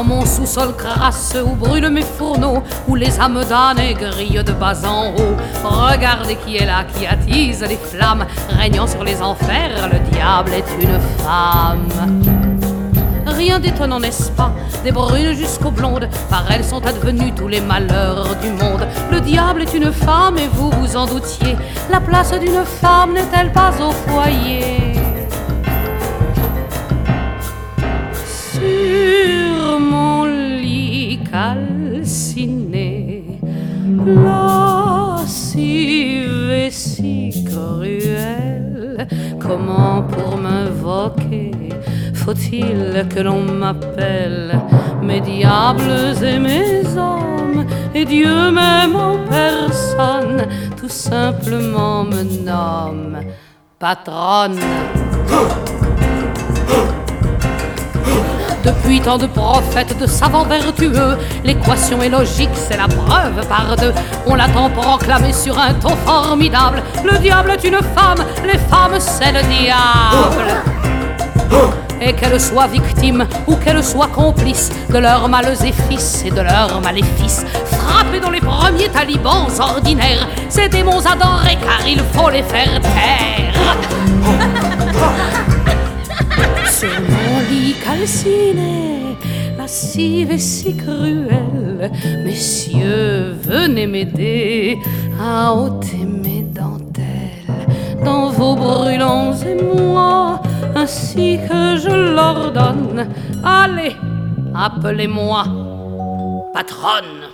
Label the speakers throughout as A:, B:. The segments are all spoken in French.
A: Dans mon sous-sol crasseux où brûlent mes fourneaux, où les âmes damnées grillent de bas en haut. Regardez qui est là, qui attise les flammes, régnant sur les enfers, le diable est une femme. Rien d'étonnant, n'est-ce pas? Des brunes jusqu'aux blondes, par elles sont advenus tous les malheurs du monde. Le diable est une femme et vous vous en doutiez. La place d'une femme n'est-elle pas au foyer? Lascive et si cruelle, comment pour m'invoquer faut-il que l'on m'appelle mes diables et mes hommes? Et Dieu même en personne tout simplement me nomme patronne. Depuis tant de prophètes, de savants vertueux, l'équation est logique, c'est la preuve par deux. On l'attend proclamé sur un ton formidable. Le diable est une femme, les femmes c'est le diable. Et qu'elles soient victimes ou qu'elles soient complices de leurs maléfices et de leurs maléfices, frappées dans les premiers talibans ordinaires, ces démons adorés car il faut les faire taire. Sur mon lit calciné, lascive et si cruelle, messieurs, venez m'aider à ôter mes dentelles dans vos brûlants émois, ainsi que je l'ordonne. Allez, appelez-moi patronne.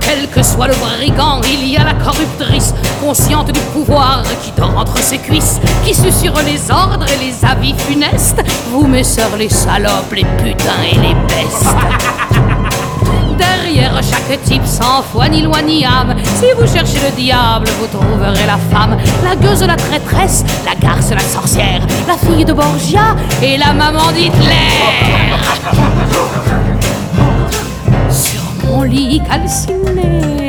A: Quel que soit le brigand, il y a la corruptrice, consciente du pouvoir qui dort entre ses cuisses, qui susurre les ordres et les avis funestes. Vous, mes sœurs, les salopes, les putains et les bestes. Derrière chaque type sans foi ni loi ni âme, si vous cherchez le diable, vous trouverez la femme, la gueuse, la traîtresse, la garce, la sorcière, la fille de Borgia et la maman d'Hitler. Sur mon lit calciné,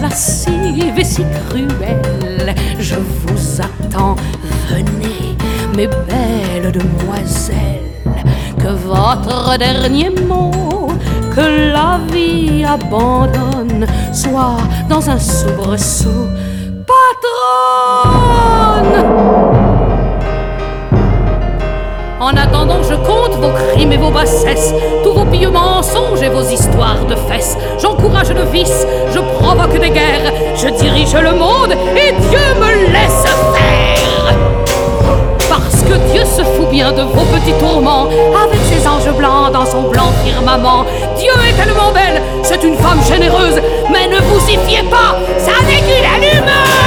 A: lascive et si cruelle, je vous attends, venez, mes belles demoiselles, que votre dernier mot, que la vie abandonne, soit dans un soubresaut, patronne. En attendant, je compte vos crimes et vos bassesses, tous vos pieux mensonges et vos histoires de fesses. J'encourage le vice, je provoque des guerres, je dirige le monde et Dieu me laisse faire. Parce que Dieu se fout bien de vos petits tourments, avec ses anges blancs dans son blanc firmament. Dieu est tellement belle, c'est une femme généreuse, mais ne vous y fiez pas, ça n'est qu'une allumeuse.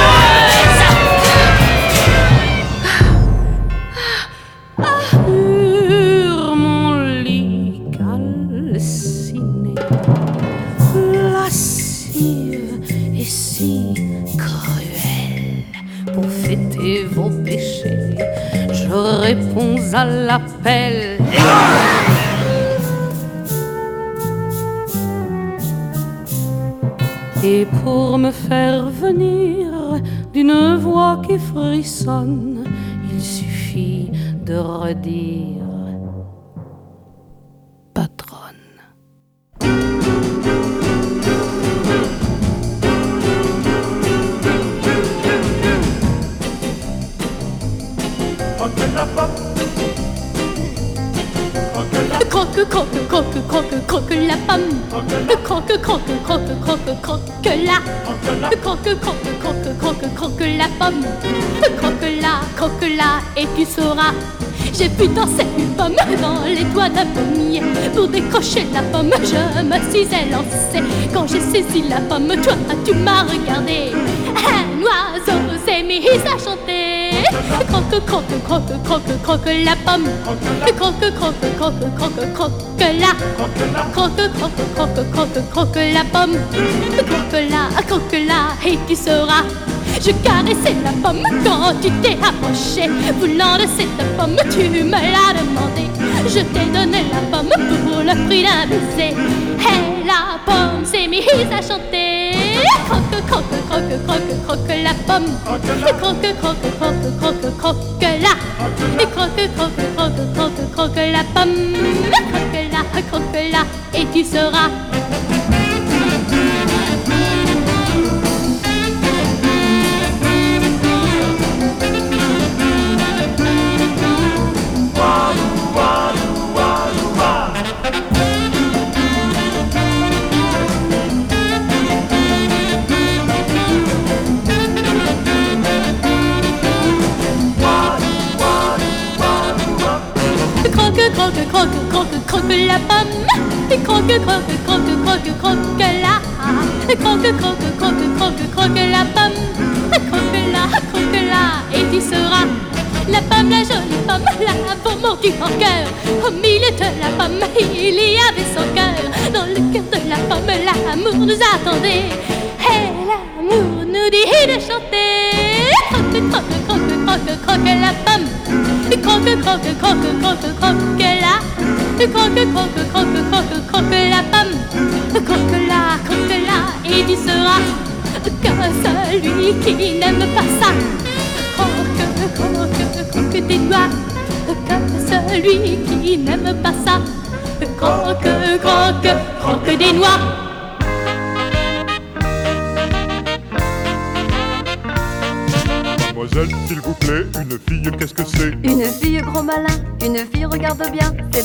A: Et pour me faire venir d'une voix qui frissonne, il suffit de redire
B: Croque, croque, croque, croque, la pomme. Croque la, croque la, et tu sauras. J'ai pu danser une pomme dans les doigts d'un pommier. Pour décrocher la pomme, je me suis élancée. Quand j'ai saisi la pomme, toi, tu m'as regardé. Un oiseau s'est mis à chanter. Croque, croque, croque, croque, croque la pomme. Croque, croque, croque, croque, croque la. Croque, croque, croque, croque, croque la pomme. Croque la, croque la, et tu sauras. Je caressais la pomme quand tu t'es approché. Voulant de cette pomme, tu me l'as demandé. Je t'ai donné la pomme pour le prix d'un baiser. Et la pomme s'est mise à chanter. Croque, croque, croque, croque, croque la pomme. Croque, croque, croque, croque, croque la. Croque, croque, croque, croque, croque la pomme. Croque la, croque la, et tu seras. Croque, croque, croque, croque, la. Croque, croque, croque, croque, croque la pomme. Croque la, croque la, et tu seras que celui qui n'aime pas ça. Croque, croque, croque tes doigts. Que celui qui n'aime pas ça. Croque, croque, croque des noix.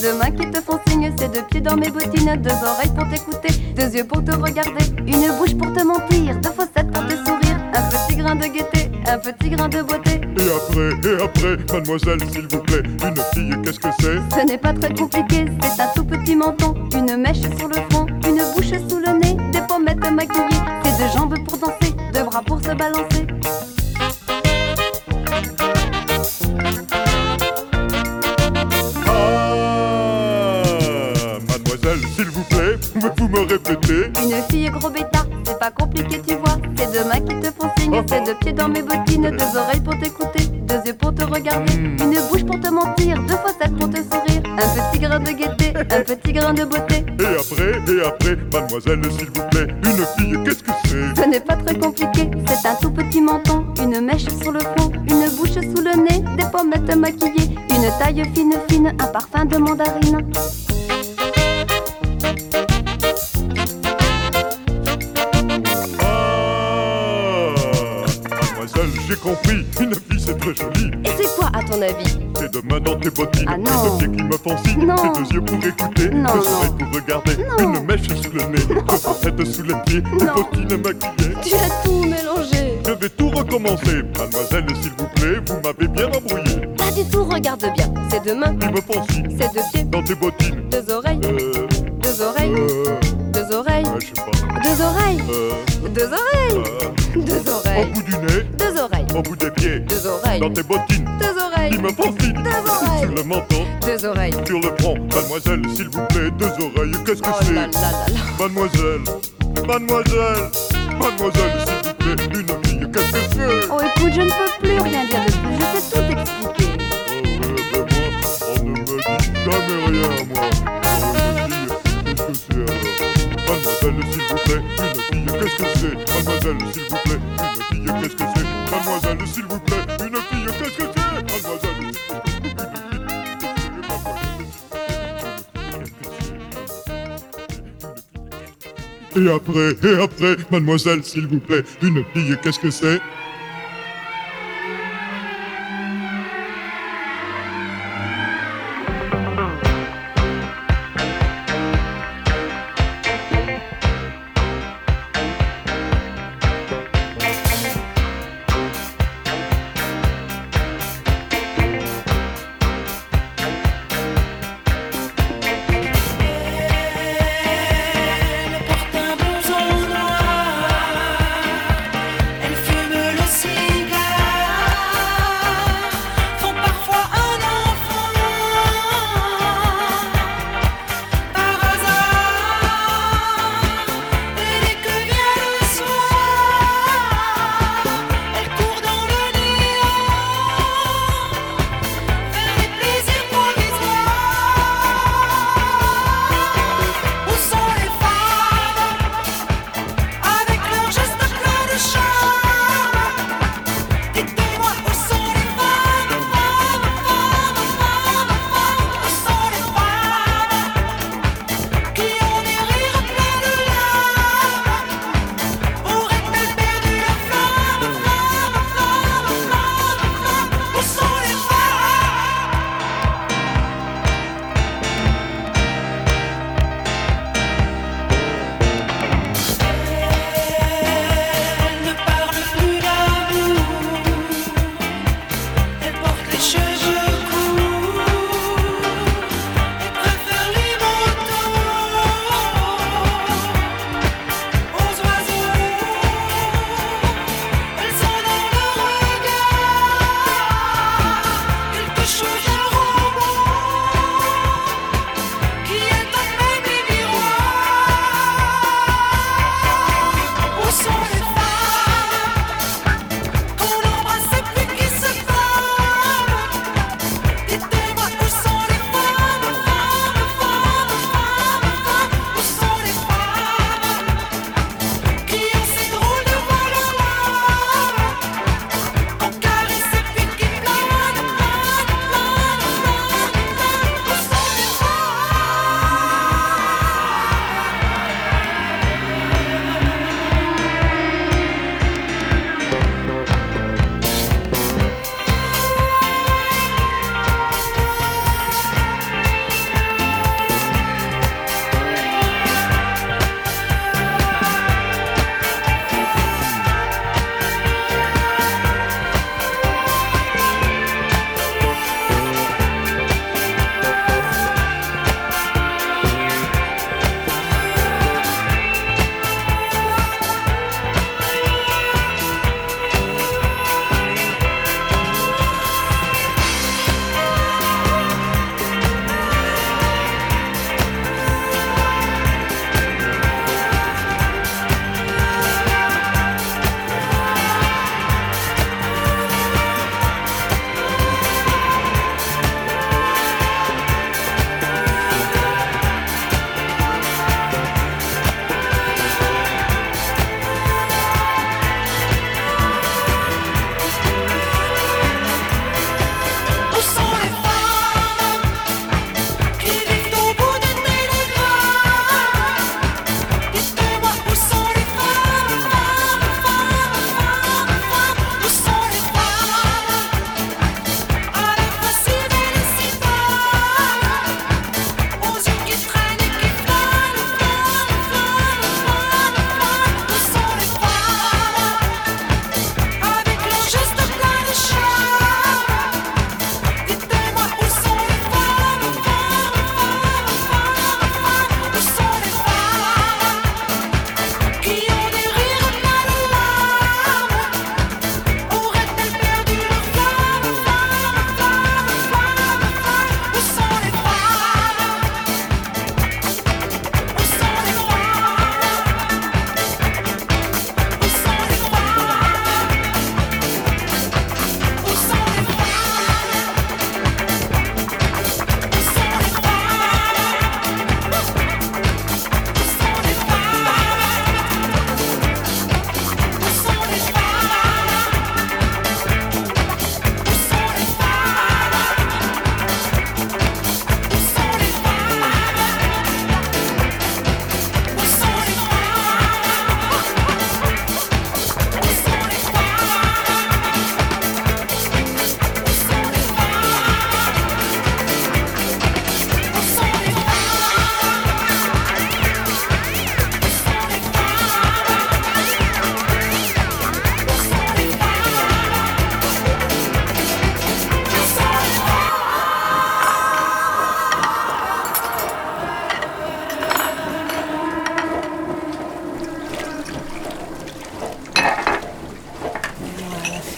C: Deux mains qui te font signe, c'est deux pieds dans mes bottines, deux oreilles pour t'écouter, deux yeux pour te regarder, une bouche pour te mentir, deux faussettes pour te sourire, un petit grain de gaieté, un petit grain de beauté.
D: Et après, et après, mademoiselle, s'il vous plaît, s'il vous plaît, pouvez-vous me répéter
C: Une fille gros bêta, c'est pas compliqué tu vois. C'est deux mains qui te font signe, c'est deux pieds dans mes bottines Deux oreilles pour t'écouter, deux yeux pour te regarder Une bouche pour te mentir, deux faussettes pour te sourire. Un petit grain de gaieté, un petit grain de beauté.
D: Et après, et après, mademoiselle, s'il vous plaît, une fille, qu'est-ce que c'est?
C: Ce n'est pas très compliqué, c'est un tout petit menton Une mèche sur le front, une bouche sous le nez Des pommettes maquillées, une taille fine fine Un parfum de mandarine
D: compris, une fille c'est très joli.
C: Et c'est quoi à ton avis
D: Tes deux mains dans tes bottines,
C: Ah non.
D: tes deux pieds qui me font signe, tes deux yeux pour écouter,
C: Non,
D: deux oreilles pour regarder,
C: Non.
D: une mèche sous le nez, deux faussettes sous les pieds, des bottines maquillées.
C: Tu as tout mélangé.
D: Je vais tout recommencer, mademoiselle, s'il vous plaît, vous m'avez bien embrouillé.
C: Pas du tout, regarde bien. C'est deux mains,
D: Qui me font signe,
C: c'est deux pieds,
D: dans tes bottines,
C: deux oreilles,
D: euh,
C: deux oreilles,
D: euh,
C: deux oreilles,
D: ouais, je sais pas,
C: deux oreilles,
D: euh,
C: deux oreilles,
D: euh,
C: deux
D: au
C: oreilles,
D: bout du nez,
C: deux oreilles,
D: au bout des pieds,
C: deux oreilles,
D: dans tes bottines,
C: deux oreilles,
D: qui me signe,
C: Deux oreilles.
D: sur le menton,
C: deux oreilles.
D: sur le front, mademoiselle, s'il vous plaît, deux oreilles, qu'est-ce que
C: Oh
D: c'est. Mademoiselle, mademoiselle, mademoiselle, s'il vous plaît, une fille, qu'est-ce que c'est
C: Oh écoute, je ne peux plus rien dire de plus, je sais tout expliquer.
D: Oh, ouais, ben moi, on ne me dit jamais rien, moi. Qu'est-ce que c'est alors? Mademoiselle, s'il vous plaît, une fille, qu'est-ce que c'est? Mademoiselle, s'il vous plaît, une fille, qu'est-ce que c'est? Mademoiselle, s'il vous plaît, une fille, qu'est-ce que c'est? Mademoiselle, plaît, Et après, et après, mademoiselle, s'il vous plaît, une fille, qu'est-ce que c'est?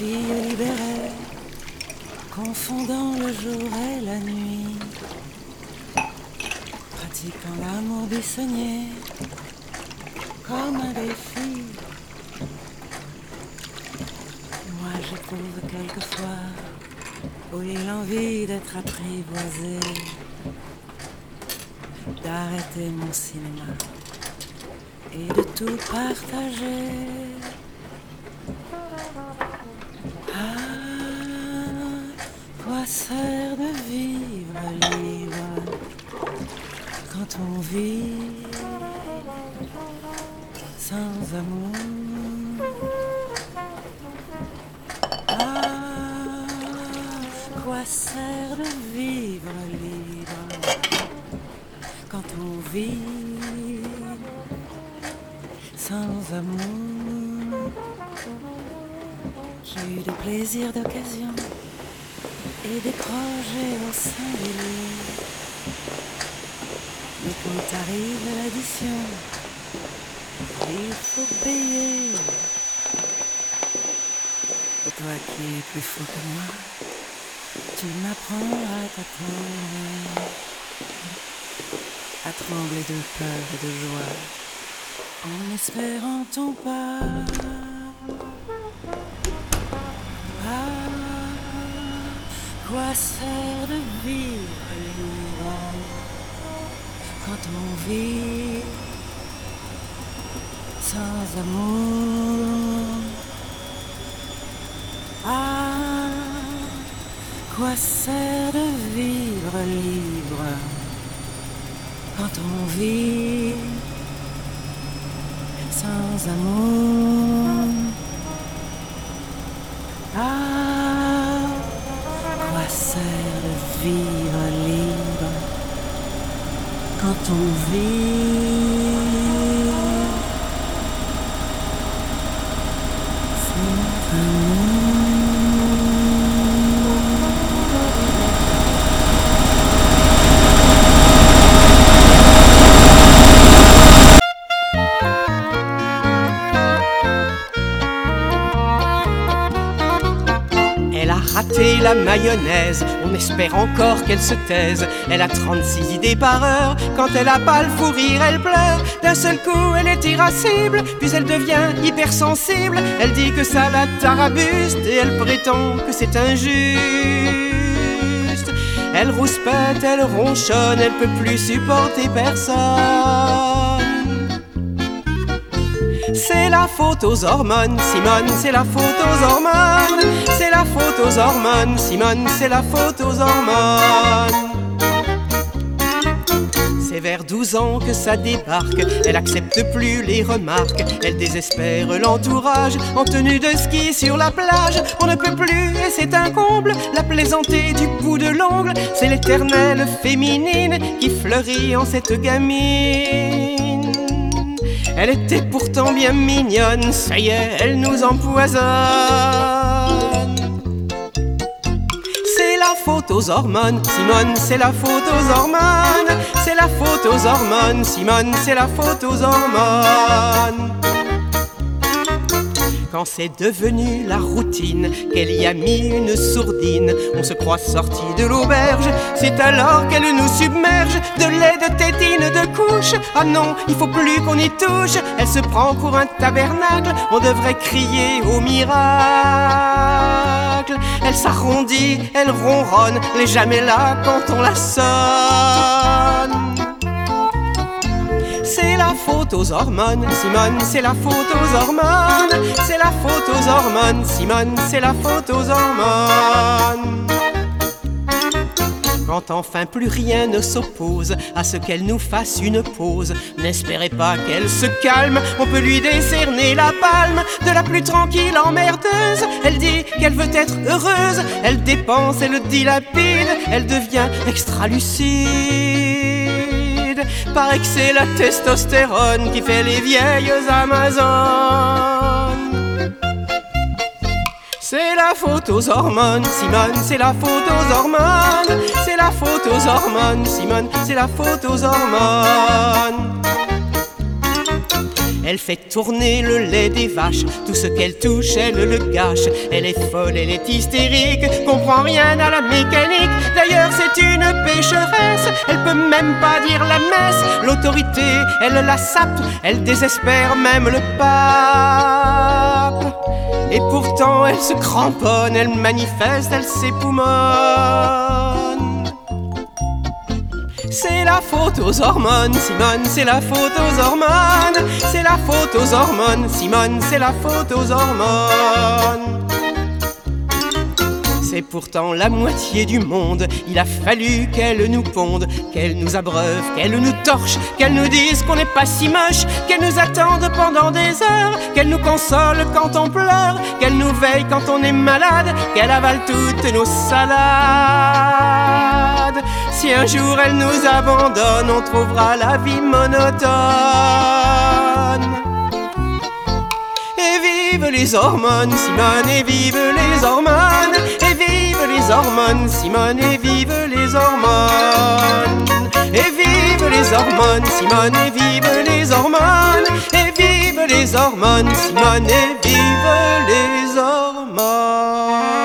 E: Fille libérée, confondant le jour et la nuit, pratiquant l'amour buissonnier comme un défi. Moi j'éprouve quelquefois, oui, l'envie d'être apprivoisé, d'arrêter mon cinéma et de tout partager. Ah, quoi sert de vivre libre quand on vit sans amour? Ah, quoi sert de vivre libre quand on vit sans amour? J'ai eu des plaisirs d'occasion et des projets au. Mais quand arrive l'addition, il faut payer. Et toi qui es plus fou que moi, tu m'apprendras à t'attendre, à trembler de peur et de joie, en espérant ton pas. Ah, quoi sert de vivre quand on vit sans amour? Ah, quoi sert de vivre libre quand on vit sans amour?
F: Elle a raté la mayonnaise, on espère encore qu'elle se taise. Elle a 36 idées par heure, quand elle a pas le fou rire, elle pleure. D'un seul coup, elle est irascible, puis elle devient hypersensible. Elle dit que ça la tarabuste et elle prétend que c'est injuste. Elle rouspète, elle ronchonne, elle peut plus supporter personne. C'est la faute aux hormones, Simone, c'est la faute aux hormones. C'est la faute aux hormones, Simone, c'est la faute aux hormones. C'est vers 12 ans que ça débarque, elle accepte plus les remarques, elle désespère l'entourage en tenue de ski sur la plage. On ne peut plus, et c'est un comble, la plaisanter du bout de l'ongle. C'est l'éternelle féminine qui fleurit en cette gamine. Elle était pourtant bien mignonne, ça y est, elle nous empoisonne. C'est la faute aux hormones, Simone, c'est la faute aux hormones. C'est la faute aux hormones, Simone, c'est la faute aux hormones. Quand c'est devenu la routine, qu'elle y a mis une sourdine, on se croit sorti de l'auberge. C'est alors qu'elle nous submerge de lait, de tétine, de couche. Ah non, il faut plus qu'on y touche. Elle se prend pour un tabernacle, on devrait crier au miracle. Elle s'arrondit, elle ronronne, elle est jamais là quand on la sonne. C'est la faute aux hormones, Simone, c'est la faute aux hormones. C'est la faute aux hormones, Simone, c'est la faute aux hormones. Quand enfin plus rien ne s'oppose à ce qu'elle nous fasse une pause, n'espérez pas qu'elle se calme, on peut lui décerner la palme de la plus tranquille emmerdeuse. Elle dit qu'elle veut être heureuse, elle dépense, elle dilapide, elle devient extra lucide. Paraît que c'est la testostérone qui fait les vieilles Amazones. C'est la faute aux hormones, Simone, c'est la faute aux hormones. C'est la faute aux hormones, Simone, c'est la faute aux hormones. Elle fait tourner le lait des vaches, tout ce qu'elle touche, elle le gâche. Elle est folle, elle est hystérique, comprend rien à la mécanique. D'ailleurs, c'est une pécheresse, elle peut même pas dire la messe. L'autorité, elle la sape, elle désespère même le pape. Et pourtant, elle se cramponne, elle manifeste, elle s'époumonne. C'est la faute aux hormones, Simone, c'est la faute aux hormones. C'est la faute aux hormones, Simone, c'est la faute aux hormones. C'est pourtant la moitié du monde. Il a fallu qu'elle nous ponde, qu'elle nous abreuve, qu'elle nous torche, qu'elle nous dise qu'on n'est pas si moche, qu'elle nous attende pendant des heures, qu'elle nous console quand on pleure, qu'elle nous veille quand on est malade, qu'elle avale toutes nos salades. Si un jour elle nous abandonne, on trouvera la vie monotone. Et vive les hormones, Simone, et vive les hormones, et vive les hormones, Simone, et vive les hormones. Et vive les hormones, Simone, et vive les hormones, et vive les hormones, Simone, et vive les hormones.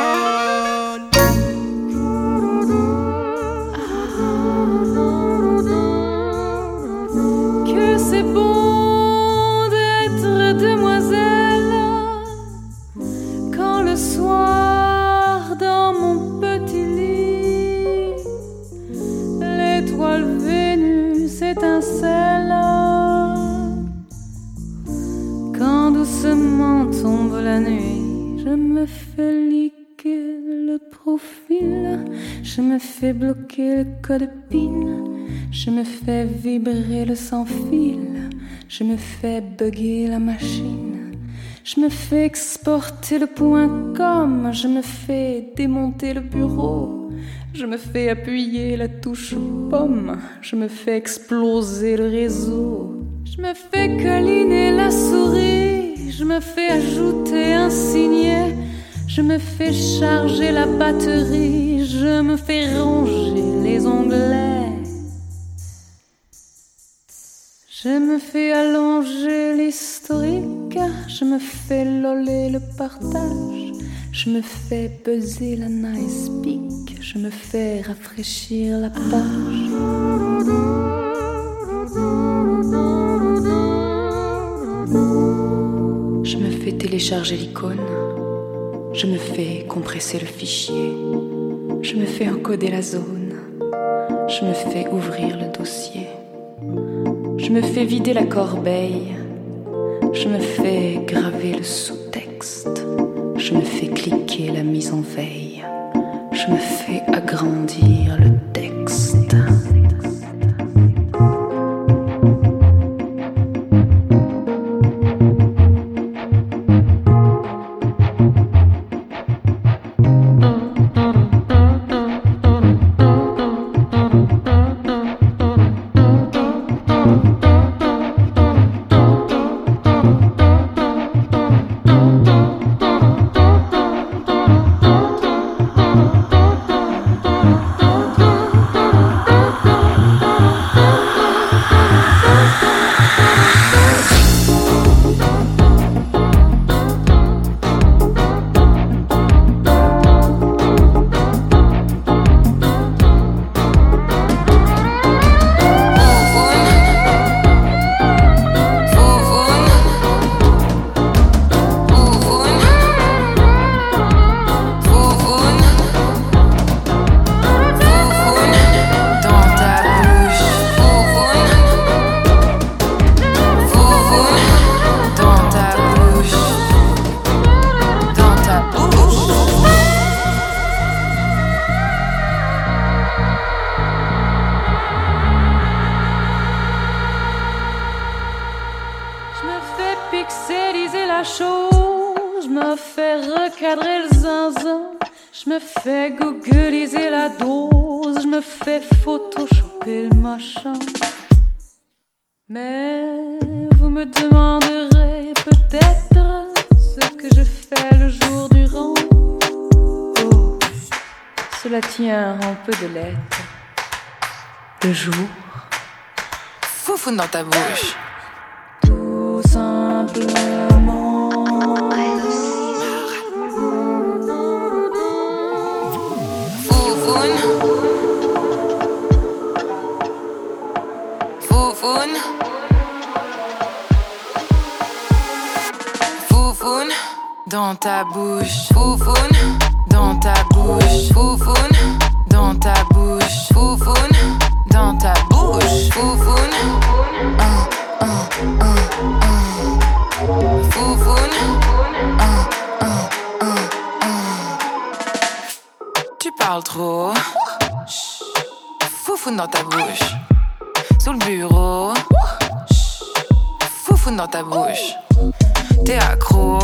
G: Je me fais liquer le profil. Je me fais bloquer le code PIN. Je me fais vibrer le sans fil, je me fais bugger la machine, je me fais exporter le point com, je me fais démonter le bureau, je me fais appuyer la touche pomme, je me fais exploser le réseau, je me fais câliner la souris, je me fais ajouter un signet, je me fais charger la batterie, je me fais ronger les onglets. Je me fais allonger l'historique, je me fais loller le partage, je me fais peser la nice peak, je me fais rafraîchir la page. Télécharger l'icône, je me fais compresser le fichier, je me fais encoder la zone, je me fais ouvrir le dossier. Je me fais vider la corbeille, je me fais graver le sous-texte, je me fais cliquer la mise en veille, je me fais agrandir le texte. jour.
H: Foufoune dans ta bouche.
G: Tout
H: simplement. Foufoune. Foufoune. Foufoune. Dans ta bouche. Foufoune. Dans ta bouche. Foufoune. Dans ta bouche. Foufoune. Uh, uh, uh, Foufoune. Tu parles trop. Foufoune dans ta bouche. Sous le bureau. Foufoune dans ta bouche. T'es accro.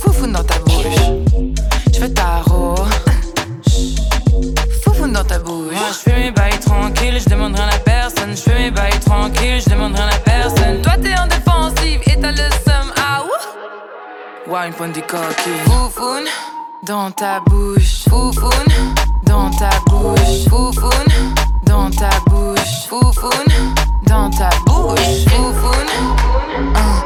H: Foufoune dans ta bouche. J'fais tarot. Foufoune dans ta bouche. Moi j'fais mes Wine point du coquille. Foufoune dans ta bouche. Foufoune dans ta bouche. Foufoune dans ta bouche. Foufoune dans ta bouche. Foufoune. Uh.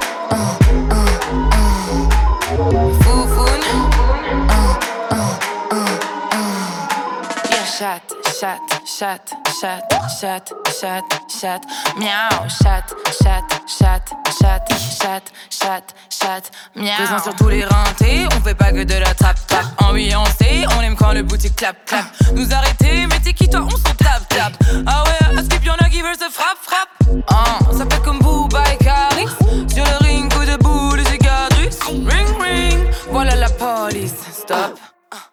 H: Yeah, chat, chat, chat, chat, chat, chat, miaou, chat, chat, chat, chat, chat, chat, chat, miaou. Présent sur tous les rentés, on fait pas que de la trap trap. Ambiancé, on aime quand le boutique clap clap. Nous arrêter, mais t'es qui toi, on s'en tape tape. Ah ouais, à skip y'en a qui veulent se frappe frappe. Ah, ça fait comme Booba et Caris. Sur le ring, coup de boule cicatrices. Ring ring, voilà la police. Stop.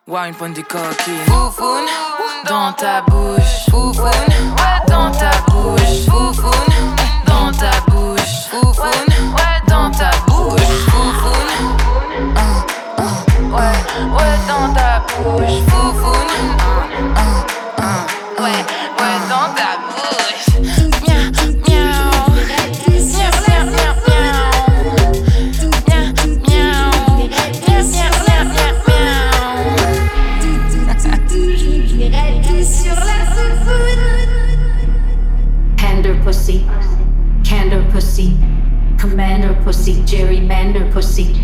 H: Wine point du coquille. Foufoune dans ta bouche. Foufoune dans ta bouche. Foufoune dans ta bouche. Foufoune dans ta bouche. Foufoune. Ah, Ouais, dans ta bouche. Foufoune. Ah, Ouais, ouais, dans ta bouche.
I: Commander pussy, gerrymander pussy.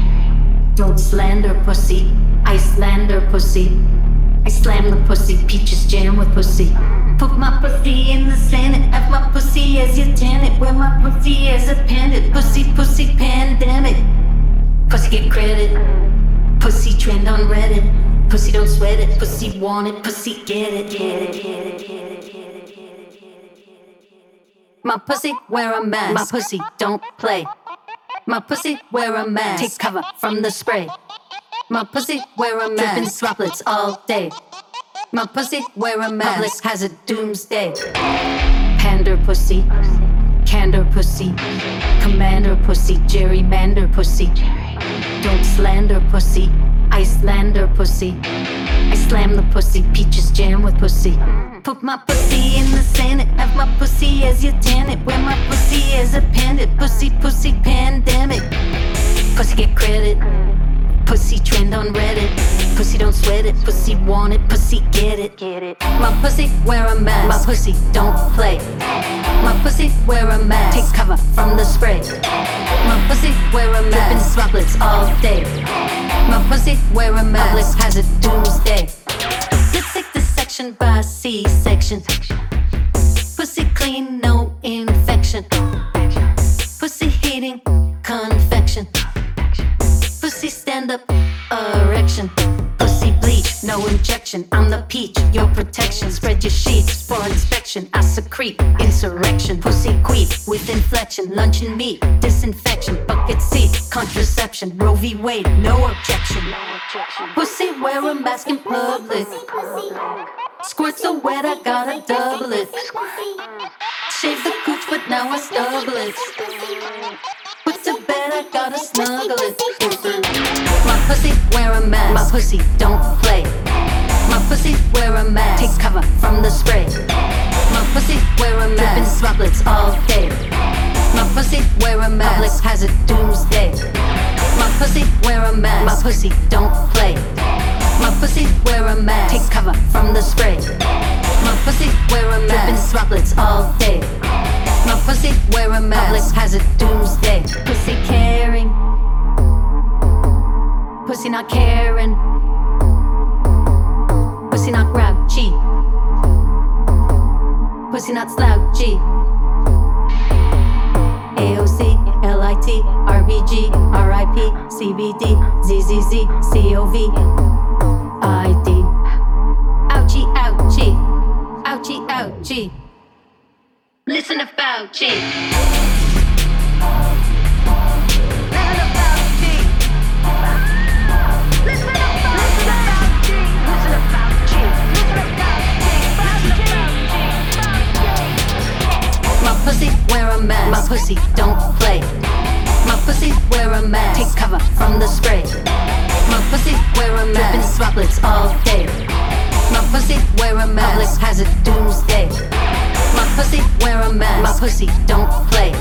I: Don't slander pussy, I slander pussy. I slam the pussy, peaches jam with pussy. Put my pussy in the Senate, have my pussy as your tenant. Wear my pussy as a pendant, pussy, pussy pandemic. Pussy get credit, pussy trend on Reddit. Pussy don't sweat it, pussy want it, pussy get it, get it, get it, My pussy wear a mask. My pussy don't play. My pussy wear a mask. Take cover from the spray. My pussy wear a mask. Dripping droplets all day. My pussy wear a mask. Public has a doomsday. Pander pussy, candor pussy, commander pussy, gerrymander pussy. Don't slander pussy, Icelander pussy. I slam the pussy, peaches jam with pussy. Put my pussy in the Senate, have my pussy as your tenant. Wear my pussy as a pendant, pussy, pussy pandemic. Pussy get credit, pussy trend on Reddit. Pussy don't sweat it, pussy want it, pussy get it. Get it. My pussy wear a mask, my pussy don't play. My pussy wear a mask, take cover from the spray. My pussy wear a mask, dripping droplets all day. My pussy wear a mask, Public has a doomsday. Take this section by C-section. Pussy clean, no infection. Pussy heating, confection. Pussy stand up, erection. Pussy bleach, no injection. I'm the peach, your protection. Spread your sheets for inspection. I secrete insurrection. Pussy queef with inflection. Luncheon meat, disinfection. Bucket seat, contraception. Roe v. Wade, no objection. Pussy wear a mask in public. Squirts so wet, I gotta double it. Shave the cooch, but now I stubble it. Put to bed, I gotta snuggle it. My pussy wear a mask. My pussy don't play. My pussy wear a mask. Take cover from the spray. My pussy wear a mask. Dripping droplets all day. My pussy wear a mask. Public has a doomsday. My pussy wear a mask. My pussy don't play. My pussy wear a mask. Take cover from the spray. My pussy wear a mask. Dripping droplets all day. My pussy wear a mask. Public has a doomsday. Pussy caring. Pussy not caring. Pussy not grouchy. Pussy not slouchy. AOC, LIT, RBG, RIP. CBD, ZZZ, COV, ID. Ouchie, ouchie, ouchie, ouchie. Listen to Fauci. Listen to Fauci. Listen to Fauci. Listen to Fauci. Listen to Fauci. My pussy wear a mask. My pussy don't play. My pussy wear a mask. Take cover from the spray. My pussy wear a mask. Dripping droplets all day. My pussy wear a mask. Public hazard doomsday. Pussy wear a mask. My pussy don't play.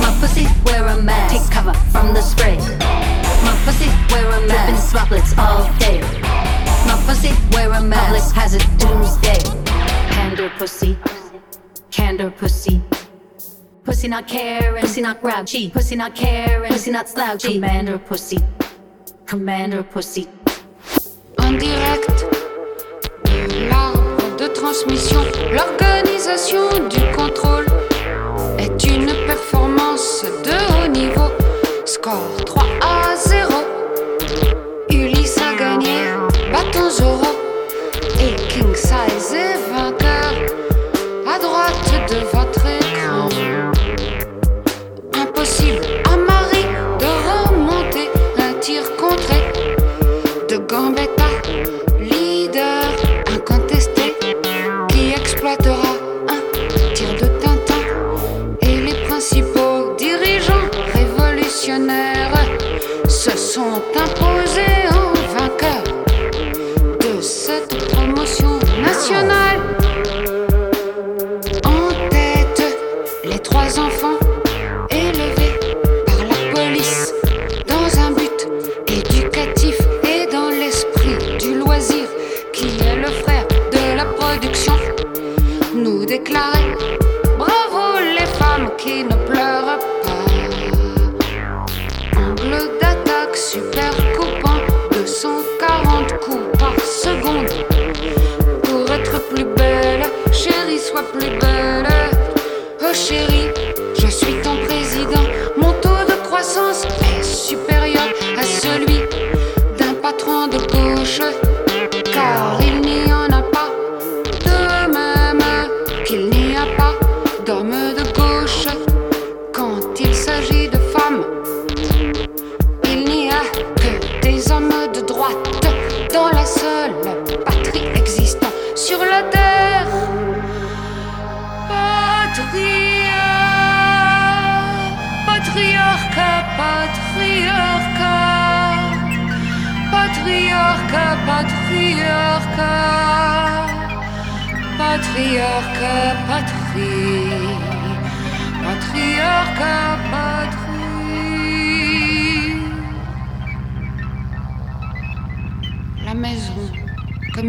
I: My pussy wear a mask. Take cover from the spray. My pussy wear a mask. Dripping droplets all day. My pussy wear a mask. Public hazard doomsday. Candor pussy. Candor pussy. Pussy not caring, pussy not grouchy, pussy not caring, pussy not slouchy. Commander pussy. Commander pussy.
J: en direct de l'arbre de L'organisation du contrôle est une performance de haut niveau. Score 3 à 0. Ulysse a gagné, bâton Zoro.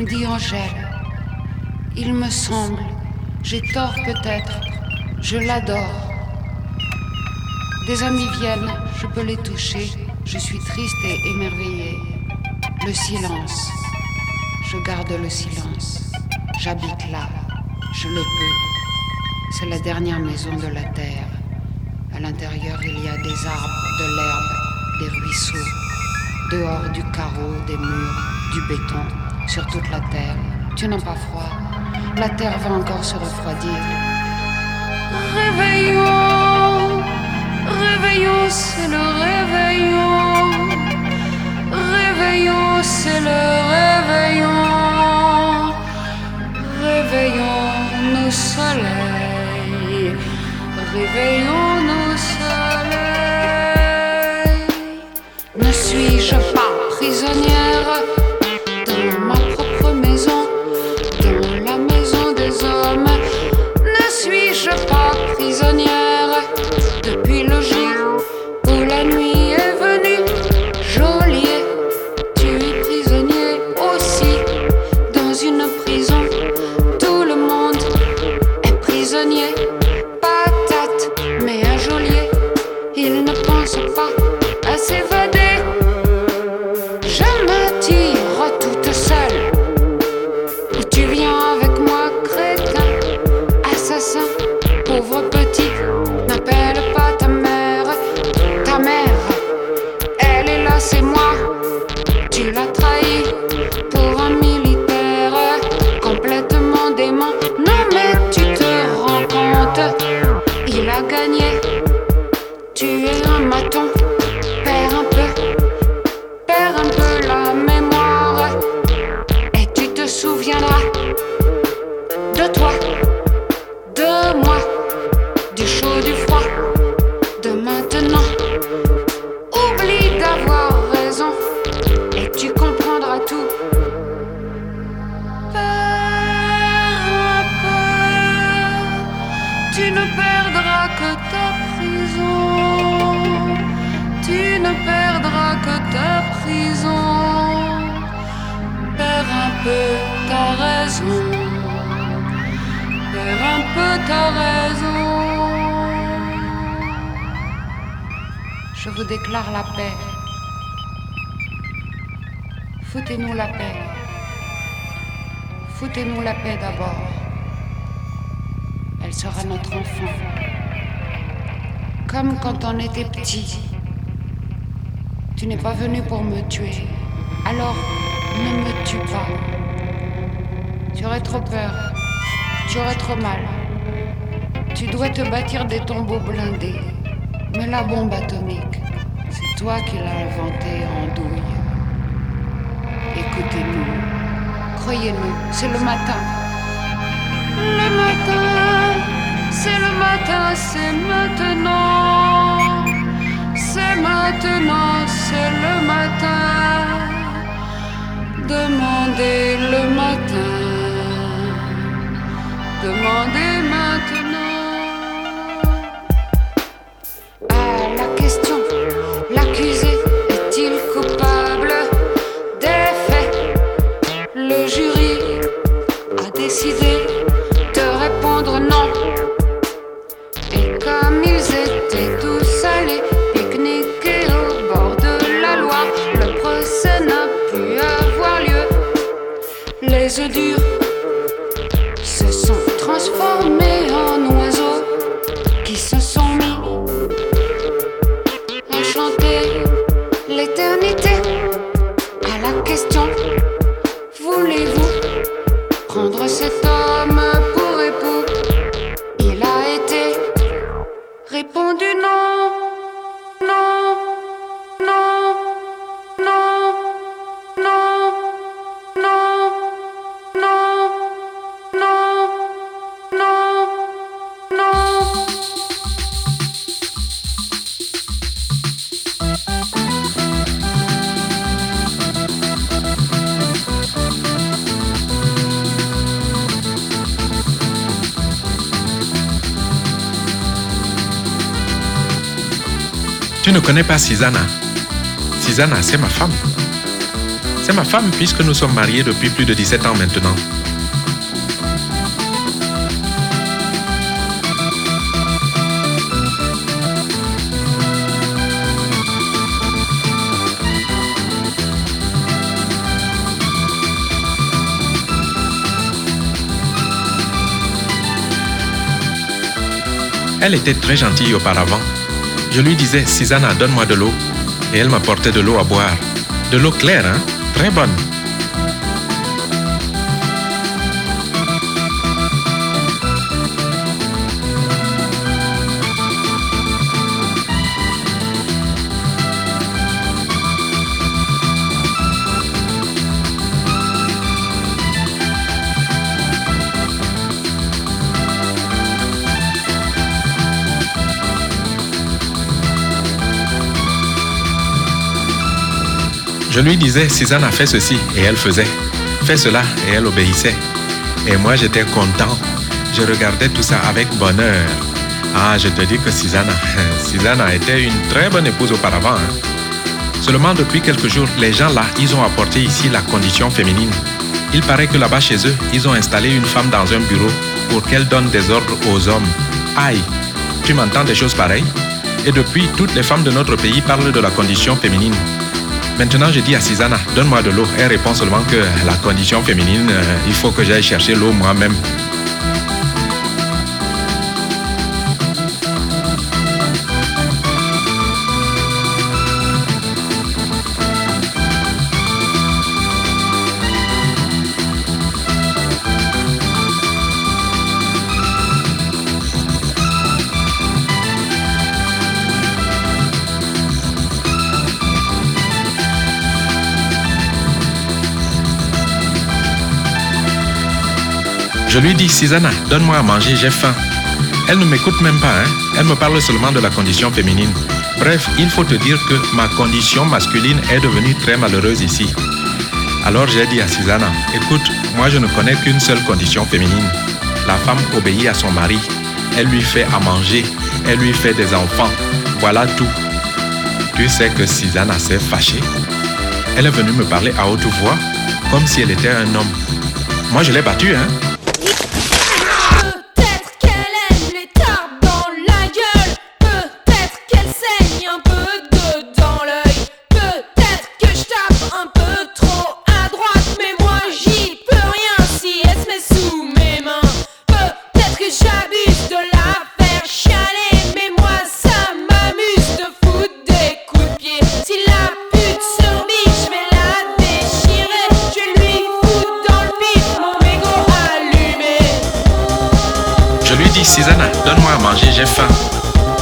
J: Dit Angèle, il me semble, j'ai tort peut-être, je l'adore. Des amis viennent, je peux les toucher, je suis triste et émerveillée. Le silence, je garde le silence. J'habite là, je le peux. C'est la dernière maison de la terre. À l'intérieur, il y a des arbres, de l'herbe, des ruisseaux. Dehors du carreau, des murs, du béton, sur toute la terre. Tu n'as pas froid. La terre va encore se refroidir. Réveillons, réveillons, c'est le réveillon. Réveillons, c'est le réveillon. Réveillons nos soleils. Réveillons nos soleils. Ne suis-je pas prisonnière? Prisonnière Alors, ne me tue pas. Tu aurais trop peur. Tu aurais trop mal. Tu dois te bâtir des tombeaux blindés. Mais la bombe atomique, c'est toi qui l'as inventée en douille. Écoutez-nous. Croyez-nous, c'est le matin. Le matin, c'est le matin, c'est maintenant. C'est maintenant, c'est le matin. Demandez le matin.
K: Tu ne connais pas Susanna Susanna, c'est ma femme. C'est ma femme puisque nous sommes mariés depuis plus de 17 ans maintenant. Elle était très gentille auparavant. Je lui disais, Susanna, donne-moi de l'eau. Et elle m'apportait de l'eau à boire. De l'eau claire, hein Très bonne. Je lui disais, Susanna, fais ceci, et elle faisait. Fais cela, et elle obéissait. Et moi, j'étais content. Je regardais tout ça avec bonheur. Ah, je te dis que Susanna, Susanna était une très bonne épouse auparavant. hein. Seulement depuis quelques jours, les gens là, ils ont apporté ici la condition féminine. Il paraît que là-bas chez eux, ils ont installé une femme dans un bureau pour qu'elle donne des ordres aux hommes. Aïe, tu m'entends des choses pareilles? Et depuis, toutes les femmes de notre pays parlent de la condition féminine. Maintenant, je dis à Susanna, donne-moi de l'eau. Elle répond seulement que la condition féminine, euh, il faut que j'aille chercher l'eau moi-même.
L: Je lui dis, Susanna, donne-moi à manger, j'ai faim. Elle ne m'écoute même pas, hein? elle me parle seulement de la condition féminine. Bref, il faut te dire que ma condition masculine est devenue très malheureuse ici. Alors j'ai dit à Susanna, écoute, moi je ne connais qu'une seule condition féminine. La femme obéit à son mari, elle lui fait à manger, elle lui fait des enfants. Voilà tout. Tu sais que Susanna s'est fâchée. Elle est venue me parler à haute voix, comme si elle était un homme. Moi je l'ai battue, hein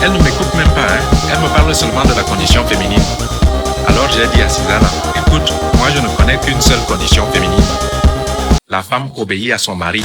B: Elle
L: ne m'écoute même pas, hein. Elle me parle seulement de la condition féminine. Alors j'ai dit à Cyrana, écoute, moi je ne connais qu'une seule condition féminine. La femme obéit à son mari.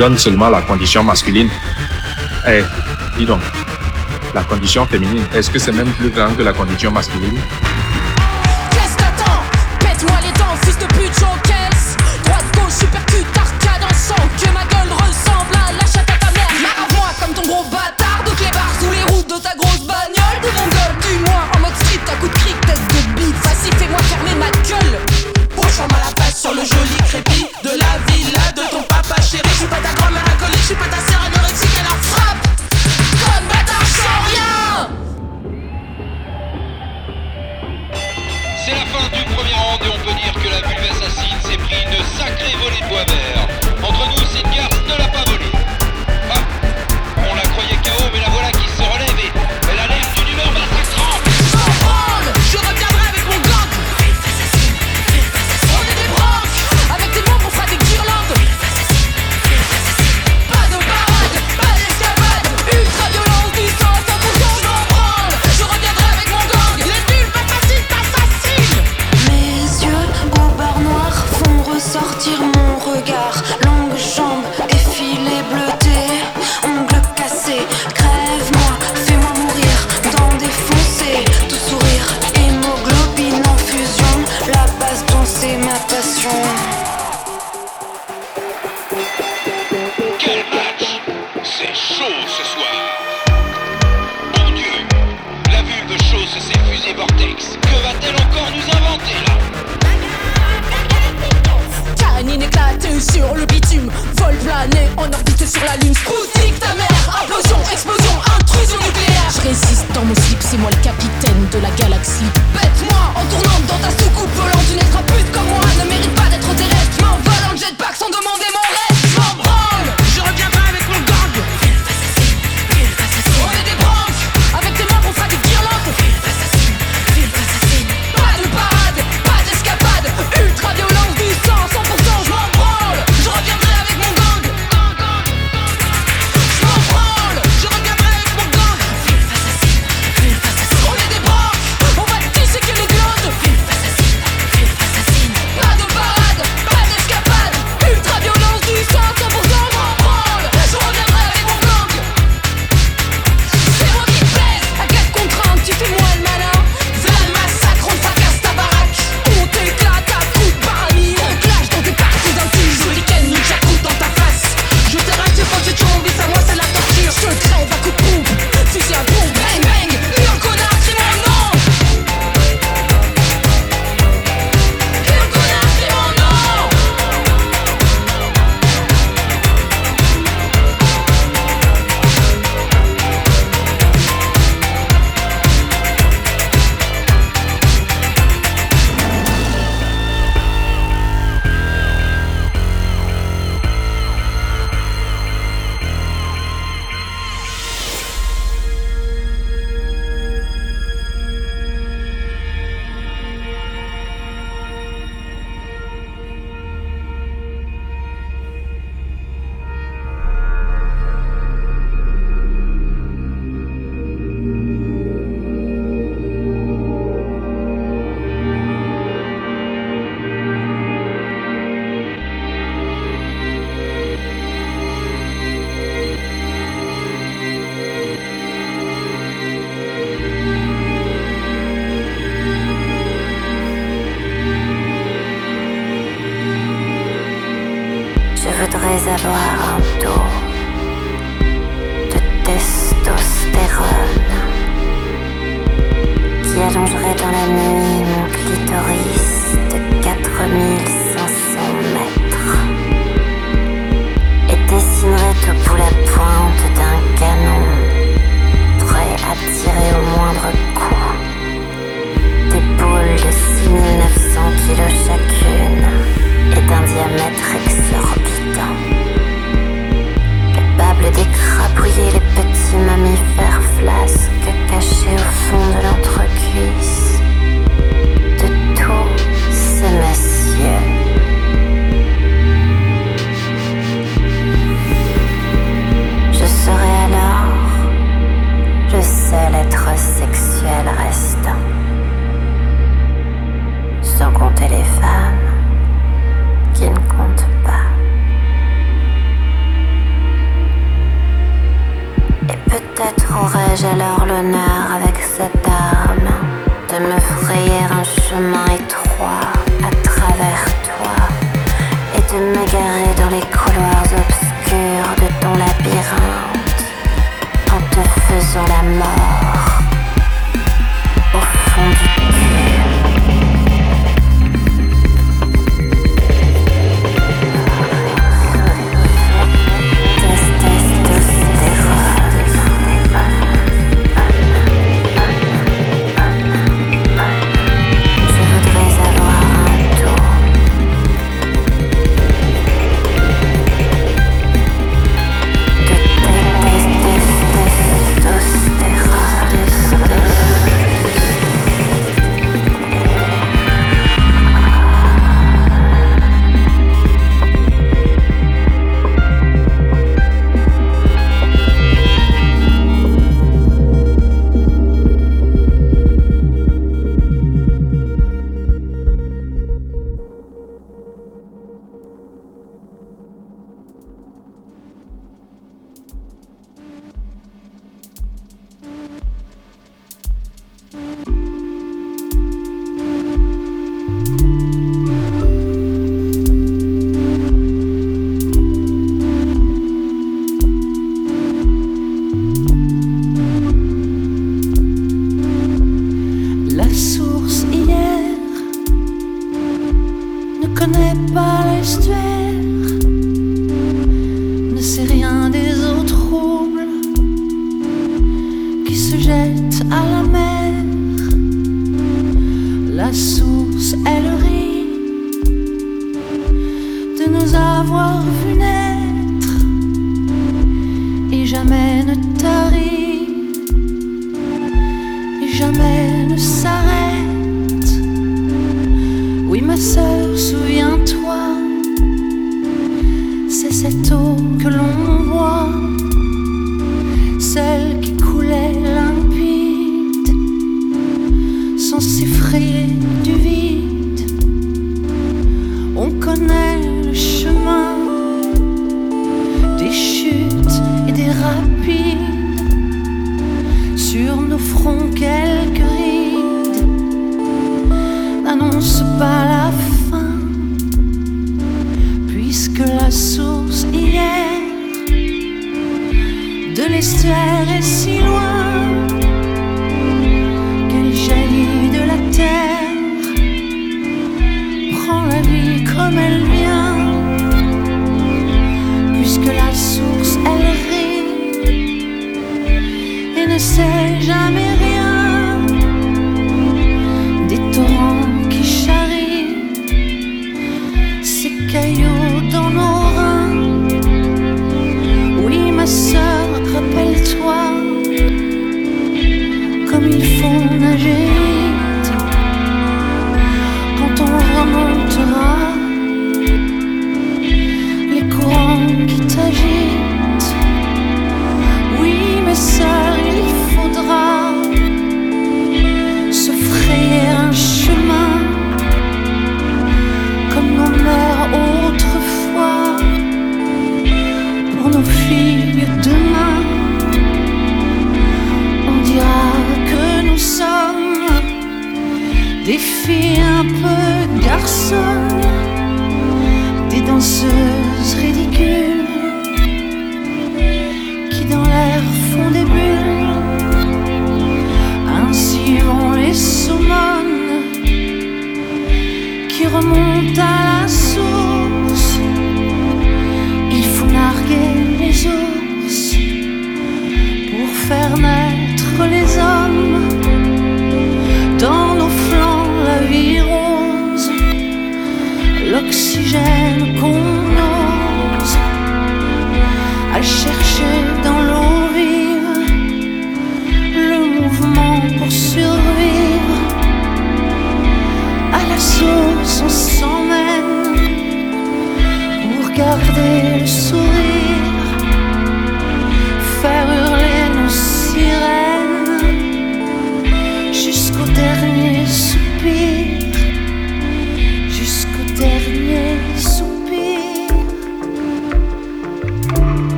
L: donne seulement la condition masculine. Eh, dis donc, la condition féminine, est-ce que c'est même plus grand que la condition masculine?
B: fardeau de
M: testostérone qui allongerait dans la nuit mon clitoris de 4500 mètres et dessinerait au bout la pointe d'un canon prêt à tirer au moindre coup des boules de 6900 kilos chacune et d'un diamètre exorbitant capable d'écrapouiller les petits mammifères flasques cachés au fond de l'entrecuisse de tous ces messieurs. Je serai alors le seul être sexuel restant, sans compter les femmes. Peut-être aurais-je alors l'honneur avec cette arme de me frayer un chemin étroit à travers toi et de m'égarer dans les couloirs obscurs de ton labyrinthe en te faisant la mort.
E: Source hier de l'estuaire est si